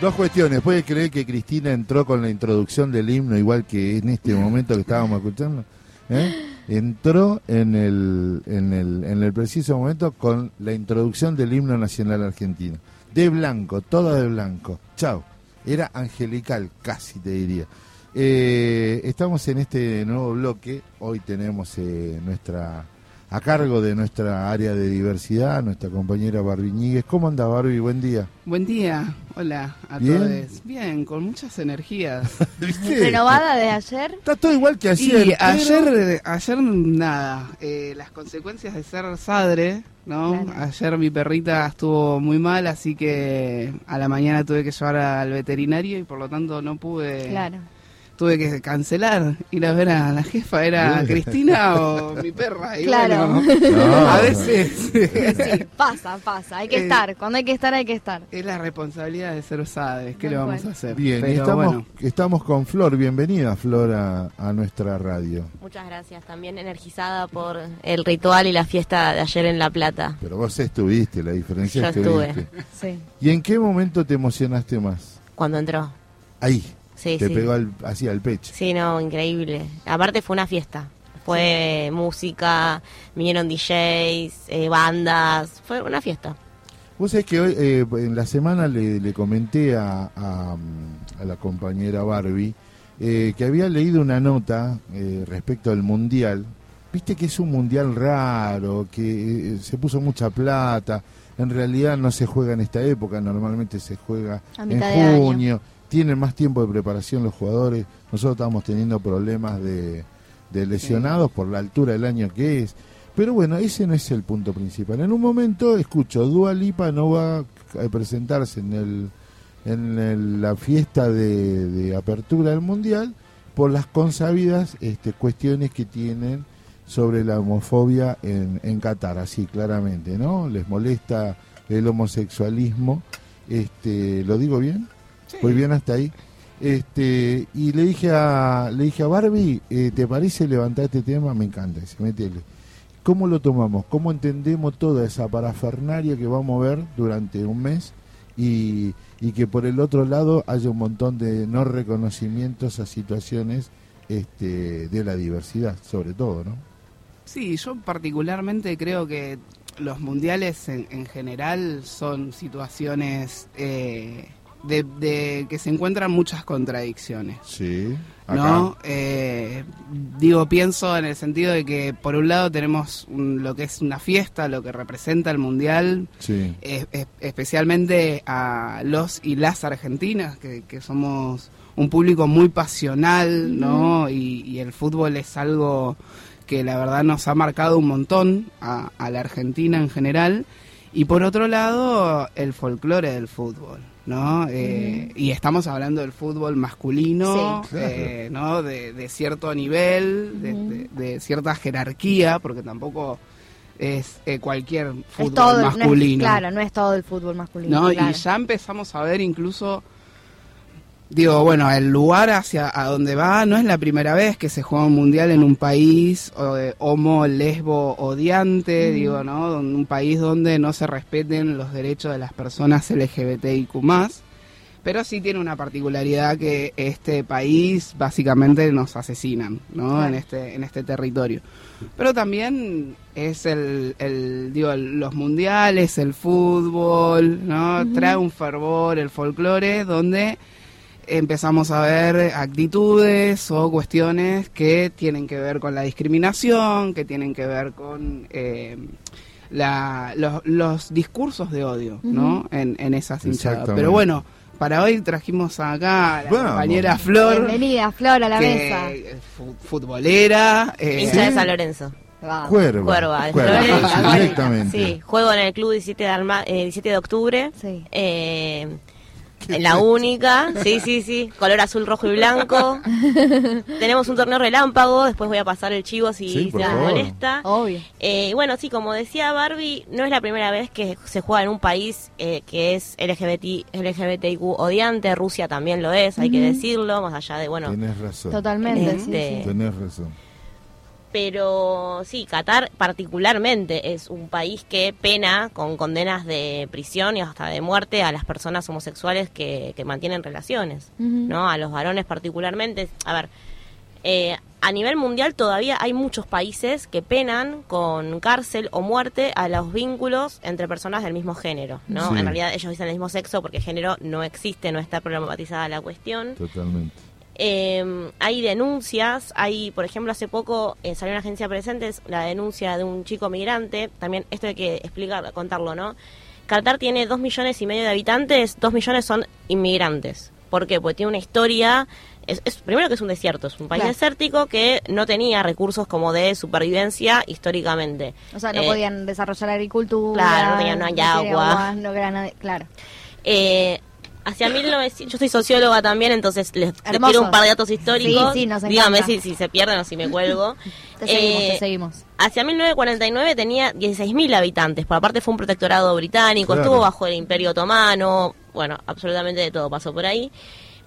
Dos cuestiones. ¿Puede creer que Cristina entró con la introducción del himno igual que en este momento que estábamos escuchando? ¿Eh? Entró en el, en, el, en el preciso momento con la introducción del himno nacional argentino. De blanco, todo de blanco. Chao. Era angelical, casi te diría. Eh, estamos en este nuevo bloque. Hoy tenemos eh, nuestra a cargo de nuestra área de diversidad, nuestra compañera Barbie Ñíguez. ¿Cómo anda Barbie? Buen día. Buen día, hola a ¿Bien? todos. Bien, con muchas energías. ¿Renovada de ayer? Está todo igual que ayer. Y pero- ayer, ayer nada, eh, las consecuencias de ser sadre, ¿no? Claro. Ayer mi perrita estuvo muy mal, así que a la mañana tuve que llevar al veterinario y por lo tanto no pude, Claro. Tuve que cancelar, ir a ver a la jefa, ¿era. Cristina o mi perra? Y Claro. bueno, No, a veces Sí, pasa, pasa. Hay que Eh, estar. Cuando hay que estar, hay que estar. es la responsabilidad de ser sadres, ¿qué le vamos a hacer? Bien, Pero estamos, bueno. estamos con Flor. Bienvenida, Flor, a, a nuestra radio. Muchas gracias, también energizada por el ritual y la fiesta de ayer en La Plata. Pero vos estuviste, la diferencia Yo estuviste. estuve. Sí. ¿Y en qué momento te emocionaste más? Cuando entró. Ahí, Sí, te sí. pegó al, así al pecho. Sí, no, increíble. Aparte fue una fiesta. Fue música, vinieron DJs, eh, bandas, fue una fiesta. Vos sabés que hoy, eh, en la semana le, le comenté a, a, a la compañera Barbie eh, que había leído una nota eh, respecto al mundial. Viste que es un mundial raro, que eh, se puso mucha plata. En realidad no se juega en esta época, normalmente se juega en junio. Tienen más tiempo de preparación los jugadores. Nosotros estamos teniendo problemas de, de lesionados por la altura del año que es. Pero bueno, ese no es el punto principal. En un momento escucho, Dua Lipa no va a presentarse en, el, en el- la fiesta de, de apertura del Mundial por las consabidas este, cuestiones que tienen sobre la homofobia en, en Qatar, así claramente, ¿no? Les molesta el homosexualismo. Este, ¿Lo digo bien? Muy bien hasta ahí. Este, y le dije a le dije a Barbie, eh, ¿te parece levantar este tema? Me encanta, dice, métele. ¿Cómo lo tomamos? ¿Cómo entendemos toda esa parafernaria que vamos a ver durante un mes? Y, y que por el otro lado haya un montón de no reconocimientos a situaciones este, de la diversidad, sobre todo, ¿no? Sí, yo particularmente creo que los mundiales en, en general son situaciones eh, de, de que se encuentran muchas contradicciones. Sí. ¿no? Eh, digo, pienso en el sentido de que por un lado tenemos un- lo que es una fiesta, lo que representa el mundial, Sí. es- es- especialmente a los y las argentinas, que, que somos un público muy pasional, ¿no? Y, y el fútbol es algo que la verdad nos ha marcado un montón a, a la Argentina en general. Y por otro lado, el folclore del fútbol, ¿no? Eh, Y estamos hablando del fútbol masculino, Sí. Claro. eh, ¿no? De, de cierto nivel, de, de- de cierta jerarquía, porque tampoco es eh, cualquier fútbol es todo, no es- masculino. claro, no es todo el fútbol masculino. ¿no? claro. Y ya empezamos a ver incluso, digo, bueno, el lugar hacia a donde va no es la primera vez que se juega un mundial en un país o de homo, lesbo, odiante, digo, ¿no? Un país donde no se respeten los derechos de las personas LGBTIQ+. Pero sí tiene una particularidad que este país básicamente nos asesinan, ¿no? En este en este territorio. Pero también es el, el digo el- los mundiales, el fútbol, ¿no? Trae un fervor, el folclore donde empezamos a ver actitudes o cuestiones que tienen que ver con la discriminación, que tienen que ver con eh, la- los, los discursos de odio, ¿no? En, en esas hinchadas. Pero bueno, para hoy trajimos acá a la Vamos. compañera Flor, Bienvenida, Flor, a la que mesa. es fu- futbolera. eh, Hincha de San Lorenzo. Va. Cuerva. Cuerva, de Cuerva, directamente. Sí, juego en el club 17 de, Alma- eh, 17 de octubre. Sí. Eh, la única, sí, sí, sí, color azul, rojo y blanco. Tenemos un torneo relámpago, después voy a pasar el chivo si Sí, se molesta. Obvio. Eh, bueno, sí, como decía Barbie, no es la primera vez que se juega en un país eh, que es LGBT, LGBTIQ odiante, Rusia también lo es, hay que decirlo, más allá de, bueno, Tenés razón. Totalmente, sí, Este- sí. Tenés razón. Pero sí, Qatar particularmente es un país que pena con condenas de prisión y hasta de muerte a las personas homosexuales que, que mantienen relaciones. ¿no? A los varones particularmente. A ver, eh, a nivel mundial todavía hay muchos países que penan con cárcel o muerte a los vínculos entre personas del mismo género, ¿no? Sí. En realidad ellos dicen el mismo sexo porque género no existe, no está problematizada la cuestión. Totalmente. Eh, hay denuncias, hay, por ejemplo, hace poco eh, salió una agencia presentes la denuncia de un chico migrante, también esto hay que explicar, contarlo, ¿no? Qatar tiene dos millones y medio de habitantes, dos millones son inmigrantes. ¿Por qué? Porque tiene una historia, es, es- primero que es un desierto, es un país Claro. desértico que no tenía recursos como de supervivencia históricamente. O sea, no Eh, podían desarrollar agricultura. Claro, no tenían- no hay agua. no claro. Eh, hacia 1900, yo soy socióloga también, entonces les, les Hermoso. tiro un par de datos históricos. Sí, sí, nos Dígame si, si se pierden o si me cuelgo. Te seguimos, Eh, te seguimos. Hacia 1949 tenía 16.000 habitantes, por aparte fue un protectorado británico, Claro. estuvo bajo el Imperio Otomano, bueno, absolutamente de todo pasó por ahí.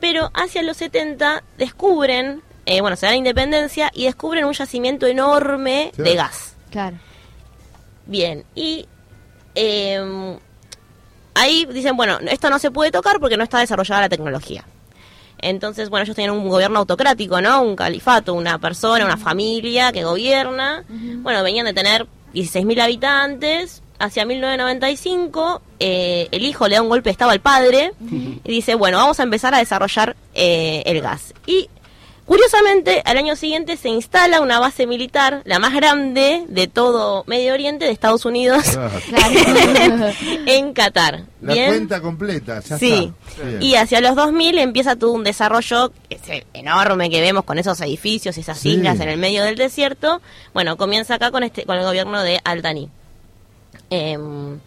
Pero hacia los 70 descubren, eh, bueno, se da la independencia y descubren un yacimiento enorme Claro. de gas. Claro. Bien, y eh, ahí dicen, bueno, esto no se puede tocar porque no está desarrollada la tecnología. Entonces, bueno, ellos tenían un gobierno autocrático, ¿no? Un califato, una persona, una familia que gobierna. Bueno, venían de tener 16.000 habitantes. Hacia 1995, eh, el hijo le da un golpe de estado al padre y dice, bueno, vamos a empezar a desarrollar eh, el gas. Y Curiosamente, al año siguiente se instala una base militar, la más grande de todo Medio Oriente, de Estados Unidos, Claro. En Qatar. La Bien. cuenta completa, ya Sí. está. Bien. Y hacia los 2000 empieza todo un desarrollo ese enorme que vemos con esos edificios y esas Sí. islas en el medio del desierto. Bueno, comienza acá con este con el gobierno de Al-Thani. Em,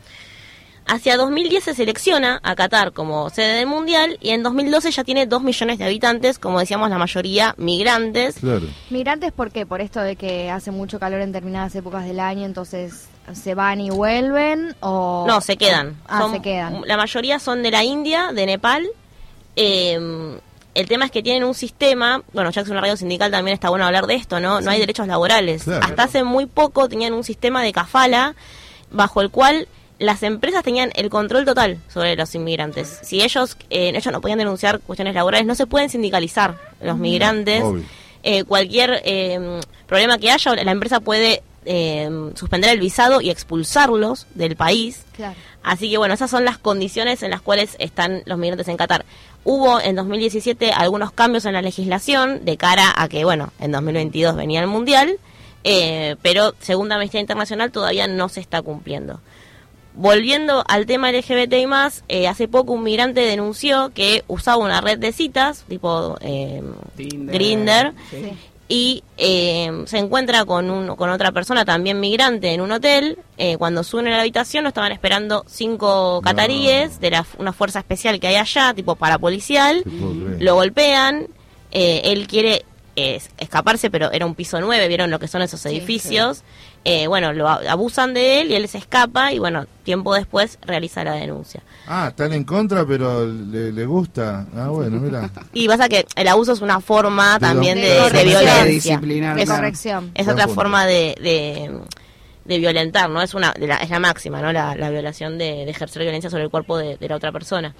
hacia 2010 se selecciona a Qatar como sede del Mundial y en 2012 ya tiene 2 millones de habitantes, como decíamos, la mayoría migrantes. Claro. Migrantes, ¿por qué? Por esto de que hace mucho calor en determinadas épocas del año, entonces se van y vuelven o... No, se quedan. Ah, Son- se quedan. La mayoría son de la India, de Nepal. Eh, el tema es que tienen un sistema, bueno, ya que es una radio sindical también está bueno hablar de esto, ¿no? No hay derechos laborales. Claro. Hasta hace muy poco tenían un sistema de kafala bajo el cual las empresas tenían el control total sobre los inmigrantes. Si ellos, eh, ellos no podían denunciar cuestiones laborales, no se pueden sindicalizar los migrantes. Eh, cualquier eh, problema que haya, la empresa puede eh, suspender el visado y expulsarlos del país. Claro. Así que bueno, esas son las condiciones en las cuales están los migrantes en Qatar. Hubo en 2017 algunos cambios en la legislación de cara a que, bueno, en 2022 venía el Mundial, eh, pero según Amnistía Internacional todavía no se está cumpliendo. Volviendo al tema LGBT y más, eh, hace poco un migrante denunció que usaba una red de citas, tipo eh, Tinder. Grinder, Sí. Y eh, se encuentra con, un, con otra persona también migrante en un hotel. Eh, cuando suben a la habitación lo estaban esperando cinco cataríes de la, una fuerza especial que hay allá, tipo parapolicial. Lo golpean. eh, él quiere eh, escaparse, pero era un piso 9, vieron lo que son esos Sí, edificios. Eh, bueno, lo abusan de él y él se escapa y bueno, tiempo después realiza la denuncia. Ah, están en contra, pero le, le gusta. Ah, bueno, mira. Y pasa que el abuso es una forma De también de de, de corrección. violencia. Es. Corrección. es otra punto. forma de, de, de violentar, ¿no? Es una de la, es la máxima, ¿no? La, la violación de, de ejercer violencia sobre el cuerpo de, de la otra persona.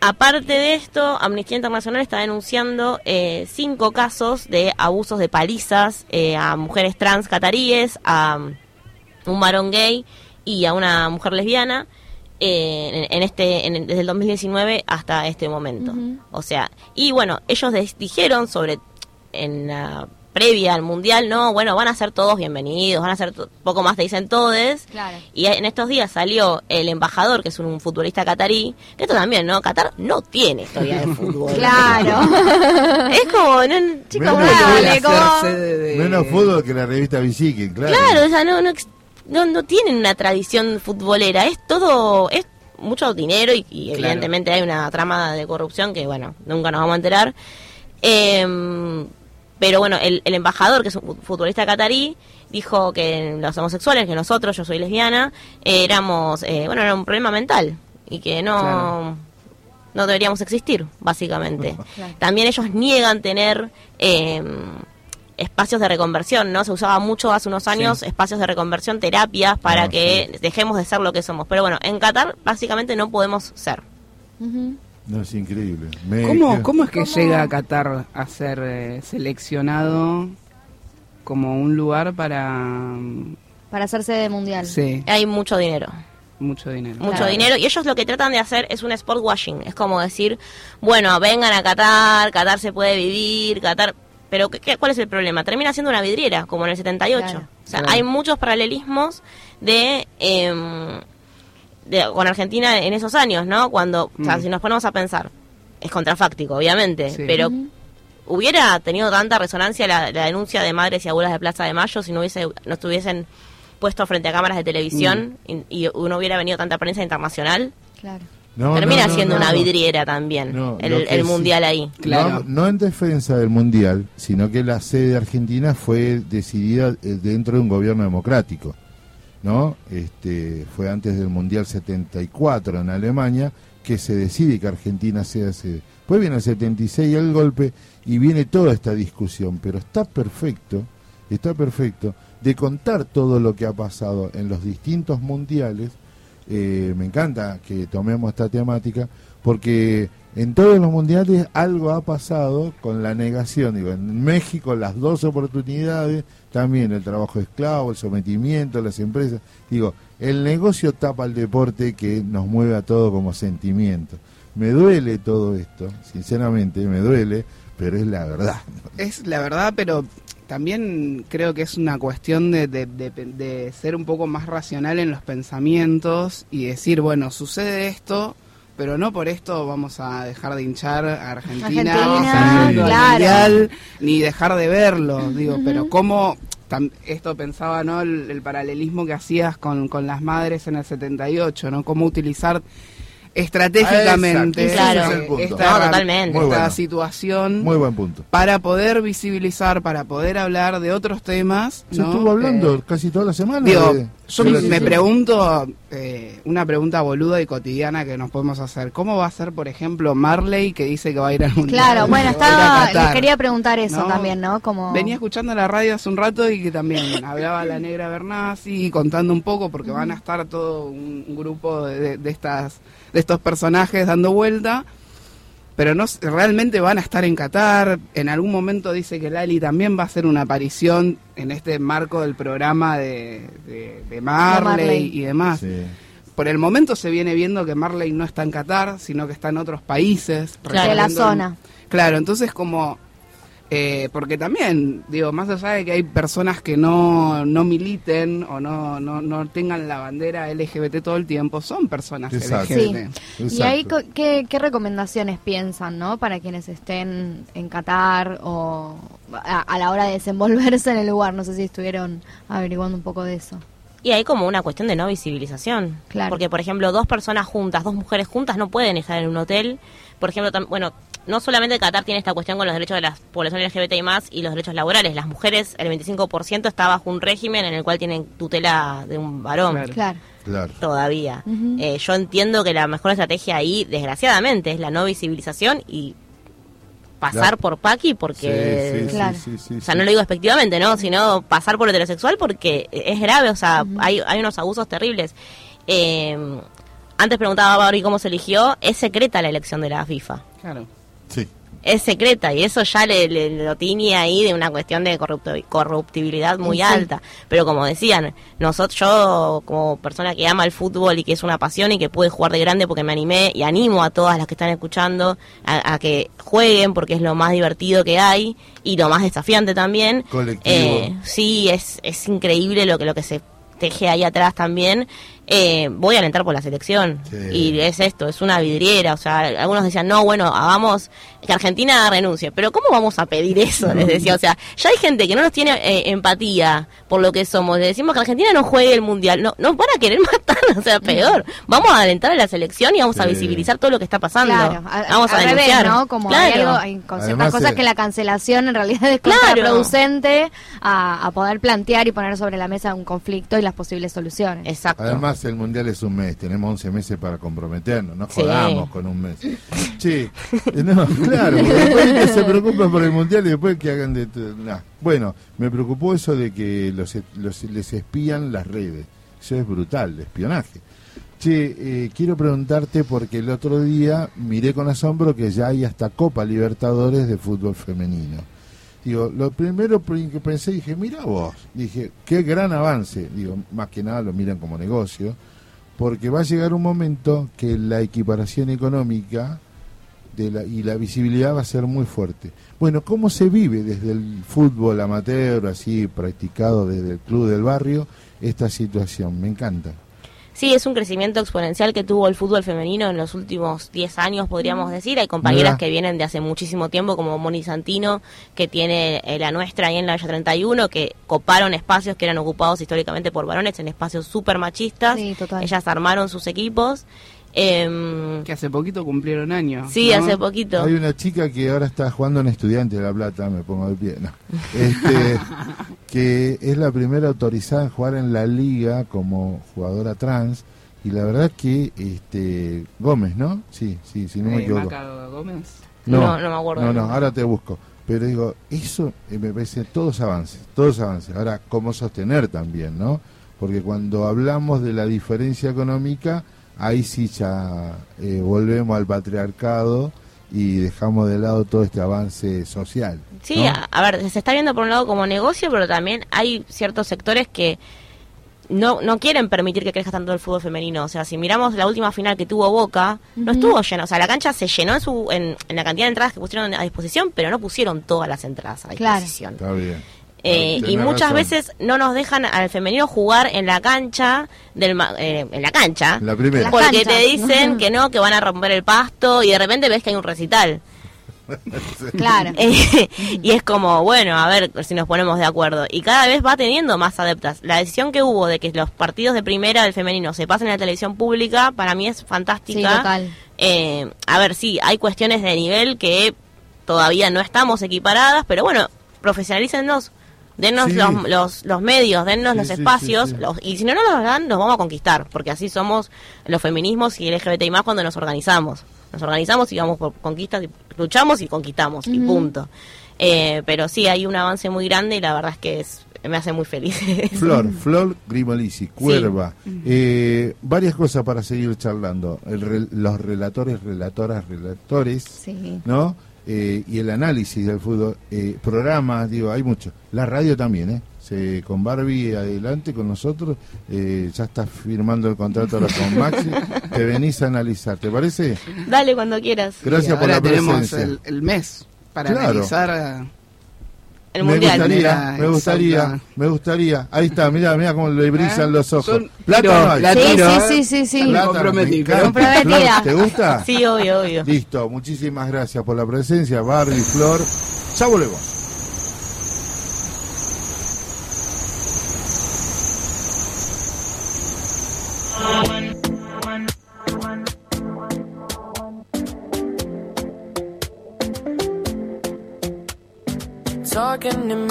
Aparte de esto, Amnistía Internacional está denunciando eh, cinco casos de abusos de palizas eh, a mujeres trans cataríes, a un varón gay y a una mujer lesbiana eh, en, en este en- desde el 2019 hasta este momento. O sea, y bueno, ellos dijeron sobre en la previa al mundial, no, bueno, van a ser todos bienvenidos, van a ser poco más te dicen todes. Claro. Y en estos días salió el embajador, que es un futbolista catarí, que esto también, ¿no? Qatar no tiene historia de fútbol. Claro. Es como, no, chicos, Menos dale, sede de- Menos fútbol que la revista Biciquen, claro. Claro, o sea, no, no, no, no tienen una tradición futbolera, es todo, es mucho dinero y, y Claro. evidentemente hay una trama de corrupción que, bueno, nunca nos vamos a enterar. Em, pero bueno, el, el embajador, que es un futbolista catarí, dijo que los homosexuales, que nosotros, yo soy lesbiana, eh, éramos, eh, bueno, era un problema mental y que no... Claro. No deberíamos existir, básicamente. Claro. También ellos niegan tener em, espacios de reconversión, ¿no? Se usaba mucho hace unos años espacios de reconversión, terapias, para Ah, que sí. dejemos de ser lo que somos. Pero bueno, en Qatar básicamente no podemos ser. Ujú. No, es increíble. Me- ¿Cómo, ¿Cómo es que ¿Cómo? llega a Qatar a ser eh, seleccionado como un lugar para... mm, Para hacerse de mundial. Sí, Hay mucho dinero. mucho dinero. mucho Claro. dinero y ellos lo que tratan de hacer es un sport washing es como decir bueno vengan a Qatar Qatar se puede vivir Qatar pero ¿qué, qué- cuál es el problema termina siendo una vidriera como en el 78 Claro. o sea Claro. hay muchos paralelismos de, em, de con Argentina en esos años no cuando o sea Mm. si nos ponemos a pensar es contrafáctico obviamente Sí. pero hubiera tenido tanta resonancia la, la denuncia de madres y abuelas de Plaza de Mayo si no hubiese no estuviesen puesto frente a cámaras de televisión Mm. y, y no hubiera venido tanta prensa internacional Claro. No, termina no, no, siendo no, una vidriera también No, el, el sí- mundial ahí Claro. No, no en defensa del mundial, sino que la sede de Argentina fue decidida eh, dentro de un gobierno democrático, ¿no? Este fue antes del mundial 74 en Alemania que se decide que Argentina sea sede. Después viene el 76 el golpe y viene toda esta discusión, pero está perfecto, está perfecto de contar todo lo que ha pasado en los distintos mundiales eh, me encanta que tomemos esta temática porque en todos los mundiales algo ha pasado con la negación. Digo, en México las dos oportunidades, también el trabajo esclavo, el sometimiento, las empresas. Digo, el negocio tapa el deporte que nos mueve a todo como sentimiento. Me duele todo esto, sinceramente me duele, pero es la verdad. Es la verdad, pero también creo que es una cuestión de, de- de- de ser un poco más racional en los pensamientos y decir, bueno, sucede esto, pero no por esto vamos a dejar de hinchar a Argentina, Argentina, claro. Mundial, ni dejar de verlo, digo, pero cómo... tam- Esto pensaba, ¿no? El, el paralelismo que hacías con, con las madres en el 78, ¿no? Cómo utilizar estratégicamente Claro. punto. esta, No, totalmente. Esta bueno. situación Muy buen punto. para poder visibilizar, para poder hablar de otros temas. Se ¿no? estuvo hablando Eh, casi toda la semana. digo, de- yo me, pregunto, eh, una pregunta boluda y cotidiana que nos podemos hacer. ¿Cómo va a ser, por ejemplo, Marley que dice que va a ir al mundial? Claro, bueno, estaba, les quería preguntar eso ¿no? también, ¿no? Como Venía escuchando la radio hace un rato y que también hablaba la negra Bernasi contando un poco porque van a estar todo un, un grupo de, de estas de estos personajes dando vuelta, pero no realmente van a estar en Qatar. En algún momento dice que Lali también va a hacer una aparición en este marco del programa de, de, de Marley, Marley. y demás. Sí. Por el momento se viene viendo que Marley no está en Qatar, sino que está en otros países. de la zona. Claro, entonces como... eh, porque también, digo, más allá de que hay personas que no, no militen o no, no, no tengan la bandera LGBT todo el tiempo, son personas Exacto. LGBT. Y Exacto. ahí, co- ¿qué, qué recomendaciones piensan, no? Para quienes estén en Qatar o a, a la hora de desenvolverse en el lugar. No sé si estuvieron averiguando un poco de eso. y hay como una cuestión de no visibilización Claro. porque por ejemplo dos personas juntas dos mujeres juntas no pueden estar en un hotel por ejemplo bueno no solamente Qatar tiene esta cuestión con los derechos de la población LGBT y más y los derechos laborales las mujeres el 25% está bajo un régimen en el cual tienen tutela de un varón Claro. Claro. Claro. todavía. Eh, yo entiendo que la mejor estrategia ahí, desgraciadamente, es la no visibilización y pasar Claro. por Paqui porque... Sí, sí, sí, Claro. sí, sí, O sea, no lo digo despectivamente, ¿no? Sino pasar por heterosexual porque es grave, o sea, hay, hay unos abusos terribles. Eh, antes preguntaba Barbie cómo se eligió, es secreta la elección de la FIFA. Claro. Sí. Es secreta y eso ya le, le- lo tiñe ahí de una cuestión de corrupto- corruptibilidad muy Sí. alta. Pero como decían, nosotros, yo como persona que ama el fútbol y que es una pasión y que pude jugar de grande porque me animé y animo a todas las que están escuchando a, a que jueguen porque es lo más divertido que hay y lo más desafiante también. Colectivo. Eh, sí, es, es increíble lo que, lo que se teje ahí atrás también. Eh, voy a alentar por la selección. Sí. Y es esto, es una vidriera. O sea, algunos decían, no, bueno, hagamos que Argentina renuncie. Pero ¿cómo vamos a pedir eso? Les decía, o sea, ya hay gente que no nos tiene eh, empatía por lo que somos. Le decimos que Argentina no juegue el mundial. No, nos van a querer matar o sea, peor. Vamos a alentar a la selección y vamos a visibilizar todo lo que está pasando. Claro, a- vamos a al revés, denunciar. ¿no? Como Claro. hay, algo, hay con ciertas Además, cosas eh, que la cancelación en realidad es Claro. contraproducente a, a poder plantear y poner sobre la mesa un conflicto y las posibles soluciones. Exacto. Además, el mundial es un mes, tenemos 11 meses para comprometernos, no Sí. jodamos con un mes. Sí, no, claro, después que se preocupan por el mundial y después que hagan de. nah. Bueno, me preocupó eso de que los, los- les espían las redes. Eso es brutal, de espionaje. Che, eh, quiero preguntarte porque el otro día miré con asombro que ya hay hasta Copa Libertadores de fútbol femenino. Digo, lo primero pri- que pensé, dije, mira vos, dije, qué gran avance. Digo, más que nada lo miran como negocio, porque va a llegar un momento que la equiparación económica de la, y la visibilidad va a ser muy fuerte. Bueno, ¿cómo se vive desde el fútbol amateur, así practicado desde el club del barrio, esta situación? Me encanta. Sí, es un crecimiento exponencial que tuvo el fútbol femenino en los últimos 10 años, podríamos decir. Hay compañeras que vienen de hace muchísimo tiempo, como Moni Santino, que tiene eh, la nuestra ahí en la Villa 31, que coparon espacios que eran ocupados históricamente por varones en espacios súper machistas. Sí, total. Ellas armaron sus equipos. Em, Que hace poquito cumplieron años. sí, ¿no? hace poquito. Hay una chica que ahora está jugando en Estudiante de La Plata, me pongo de pie, no. Este, que es la primera autorizada en jugar en la liga como jugadora trans. Y la verdad que este Gómez, ¿no? Sí, sí, si no me Eh, equivoco. Maca Gómez. No, no me acuerdo No, no, ahora te busco. Pero digo, eso eh, me parece todos avances, todos avances. Ahora, ¿cómo sostener también, no? Porque cuando hablamos de la diferencia económica, ahí sí ya eh, volvemos al patriarcado y dejamos de lado todo este avance social. Sí, a, a ver, se está viendo por un lado como negocio, pero también hay ciertos sectores que no, no quieren permitir que crezca tanto el fútbol femenino. O sea, si miramos la última final que tuvo Boca, no estuvo lleno. O sea, la cancha se llenó en, su, en, en la cantidad de entradas que pusieron a disposición, pero no pusieron todas las entradas a Claro. disposición. Está bien. Eh, y muchas razón. veces no nos dejan al femenino jugar en la cancha del ma- eh, en la cancha La primera. Porque te dicen que no que van a romper el pasto y de repente ves que hay un recital Claro. eh, y es como, bueno, a ver si nos ponemos de acuerdo. Y cada vez va teniendo más adeptas. La decisión que hubo de que los partidos de primera del femenino se pasen a la televisión pública, para mí es Sí, fantástica. total. Eh, a ver, sí, hay cuestiones de nivel que todavía no estamos equiparadas, pero bueno, profesionalícennos. Dennos Sí. los, los, los medios, dennos Sí, los espacios, sí, sí. los- y si no nos los dan, los vamos a conquistar, porque así somos los feminismos y LGBTI más cuando nos organizamos. Nos organizamos y vamos por conquistas, y luchamos y conquistamos, y punto. Eh, pero sí, hay un avance muy grande y la verdad es que es, me hace muy feliz. Flor, Flor Grimolisi, Cuerva. Eh, varias cosas para seguir charlando. El re- los relatores, relatoras, relatores. Sí. ¿no? Eh, y el análisis del fútbol, eh, programas, digo, hay mucho. La radio también, ¿eh? Se, con Barbie adelante con nosotros, eh, ya estás firmando el contrato ahora con Maxi, te venís a analizar, ¿te parece? Dale cuando quieras. Gracias por ahora la tenemos presencia. el, el mes para Claro. analizar. El me mundial. gustaría, Mira, me gustaría, me gustaría. Ahí está, mira, mira cómo le brillan ¿Eh? los ojos. Son- Plata no Sí, tiro, sí, ¿eh? sí, sí, sí. Comprometida. ¿Te gusta? Sí, obvio, obvio. Listo, muchísimas gracias por la presencia, Barbie, Flor. Ya volvemos.